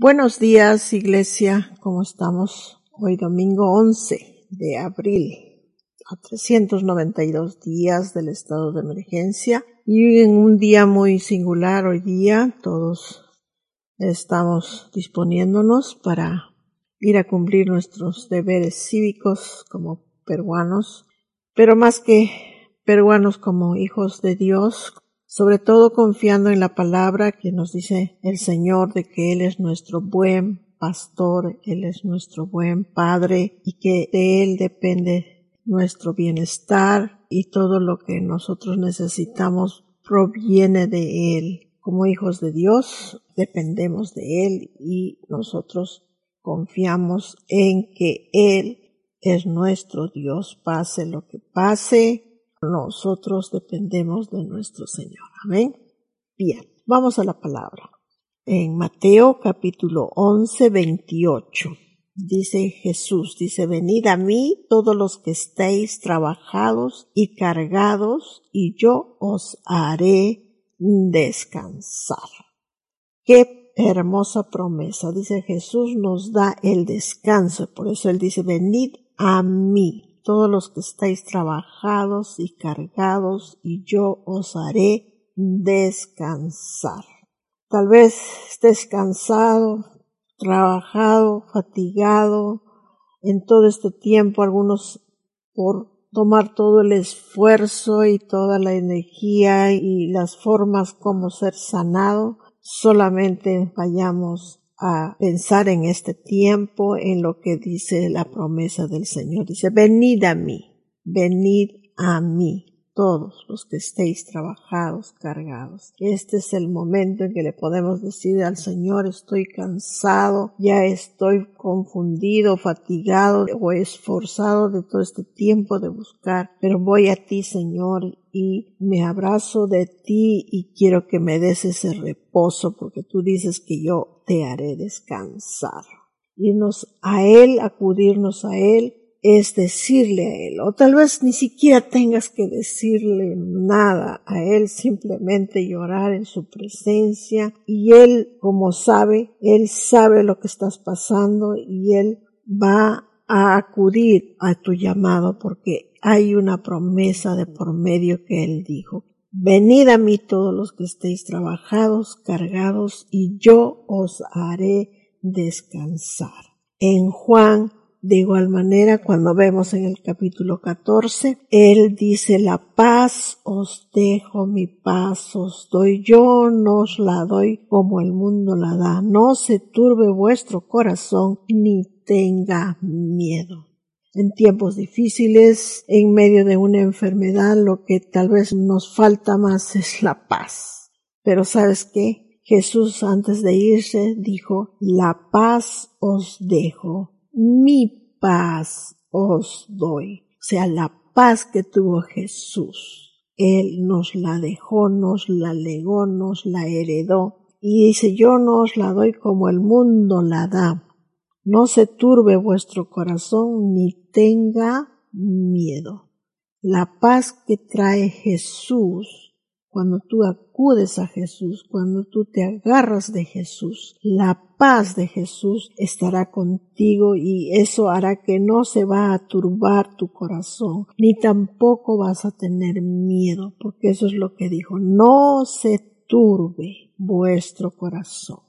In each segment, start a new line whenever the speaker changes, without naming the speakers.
Buenos días, Iglesia. ¿Cómo estamos? Hoy domingo 11 de abril, a 392 días del estado de emergencia. Y en un día muy singular hoy día, todos estamos disponiéndonos para ir a cumplir nuestros deberes cívicos como peruanos, pero más que peruanos como hijos de Dios, sobre todo confiando en la palabra que nos dice el Señor de que Él es nuestro buen pastor, Él es nuestro buen Padre y que de Él depende nuestro bienestar y todo lo que nosotros necesitamos proviene de Él. Como hijos de Dios dependemos de Él y nosotros confiamos en que Él es nuestro Dios, pase lo que pase, nosotros dependemos de nuestro Señor. Amén. Bien, vamos a la palabra. En Mateo capítulo 11, 28 dice Jesús, dice, venid a mí todos los que estéis trabajados y cargados, y yo os haré descansar. Qué hermosa promesa. Dice Jesús nos da el descanso. Por eso Él dice, venid a mí todos los que estáis trabajados y cargados, y yo os haré descansar. Tal vez estés cansado, trabajado, fatigado en todo este tiempo, algunos por tomar todo el esfuerzo y toda la energía y las formas como ser sanado, solamente vayamos a pensar en este tiempo, en lo que dice la promesa del Señor. Dice, venid a mí, venid a mí todos los que estéis trabajados, cargados. Este es el momento en que le podemos decir al Señor, estoy cansado, ya estoy confundido, fatigado o esforzado de todo este tiempo de buscar, pero voy a ti, Señor, y me abrazo de ti y quiero que me des ese reposo porque tú dices que yo te haré descansar. Irnos a Él, acudirnos a Él, es decirle a Él, o tal vez ni siquiera tengas que decirle nada a Él, simplemente llorar en su presencia y Él, como sabe, Él sabe lo que estás pasando y Él va a acudir a tu llamado porque hay una promesa de por medio que Él dijo. Venid a mí todos los que estéis trabajados, cargados, y yo os haré descansar. En Juan de igual manera, cuando vemos en el capítulo 14, Él dice, la paz os dejo, mi paz os doy, yo no os la doy como el mundo la da, no se turbe vuestro corazón ni tenga miedo. En tiempos difíciles, en medio de una enfermedad, lo que tal vez nos falta más es la paz. Pero sabes qué? Jesús antes de irse dijo, la paz os dejo, mi paz os doy. O sea, la paz que tuvo Jesús. Él nos la dejó, nos la legó, nos la heredó. Y dice, yo no os la doy como el mundo la da. No se turbe vuestro corazón ni tenga miedo. La paz que trae Jesús cuando tú acudes a Jesús, cuando tú te agarras de Jesús, la paz de Jesús estará contigo y eso hará que no se va a turbar tu corazón, ni tampoco vas a tener miedo, porque eso es lo que dijo, no se turbe vuestro corazón,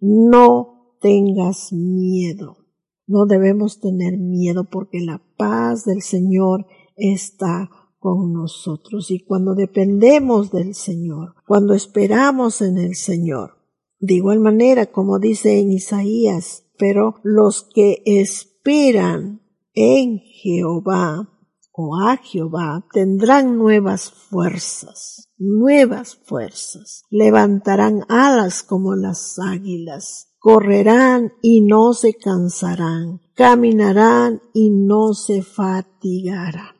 no tengas miedo. No debemos tener miedo porque la paz del Señor está con nosotros y cuando dependemos del Señor, cuando esperamos en el Señor. De igual manera, como dice en Isaías, pero los que esperan en Jehová o a Jehová tendrán nuevas fuerzas. nuevas fuerzas, levantarán alas como las águilas, correrán y no se cansarán, caminarán y no se fatigarán.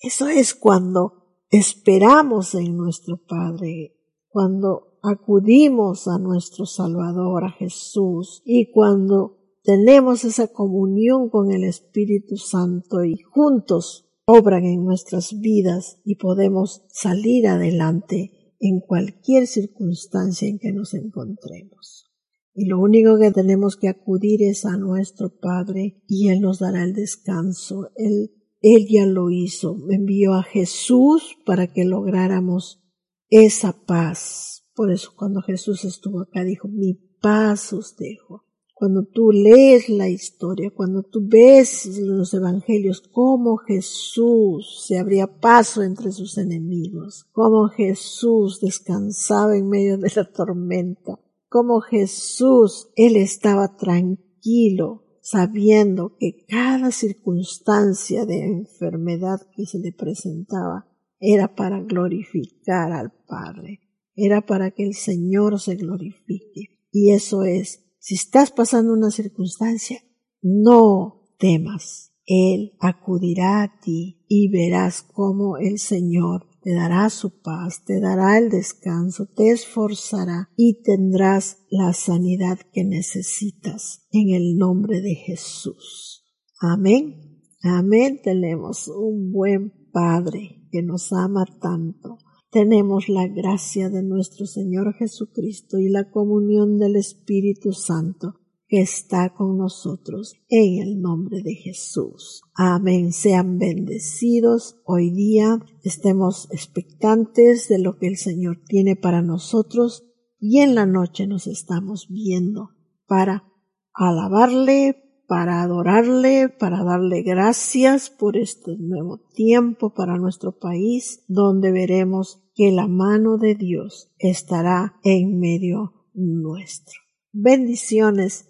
Eso es cuando esperamos en nuestro Padre, cuando acudimos a nuestro Salvador, a Jesús, y cuando tenemos esa comunión con el Espíritu Santo y juntos obran en nuestras vidas y podemos salir adelante en cualquier circunstancia en que nos encontremos. Y lo único que tenemos que acudir es a nuestro Padre y Él nos dará el descanso. Él, Él ya lo hizo. Envió a Jesús para que lográramos esa paz. Por eso cuando Jesús estuvo acá dijo, mi paz os dejo. Cuando tú lees la historia, cuando tú ves los evangelios, cómo Jesús se abría paso entre sus enemigos, cómo Jesús descansaba en medio de la tormenta, cómo Jesús, él estaba tranquilo, sabiendo que cada circunstancia de enfermedad que se le presentaba era para glorificar al Padre, era para que el Señor se glorifique. Y eso es si estás pasando una circunstancia, no temas. Él acudirá a ti y verás cómo el Señor te dará su paz, te dará el descanso, te esforzará y tendrás la sanidad que necesitas en el nombre de Jesús. Amén. Amén. Tenemos un buen Padre que nos ama tanto tenemos la gracia de nuestro Señor Jesucristo y la comunión del Espíritu Santo que está con nosotros en el nombre de Jesús. Amén. Sean bendecidos hoy día. Estemos expectantes de lo que el Señor tiene para nosotros y en la noche nos estamos viendo para alabarle, para adorarle, para darle gracias por este nuevo tiempo para nuestro país, donde veremos que la mano de Dios estará en medio nuestro. Bendiciones,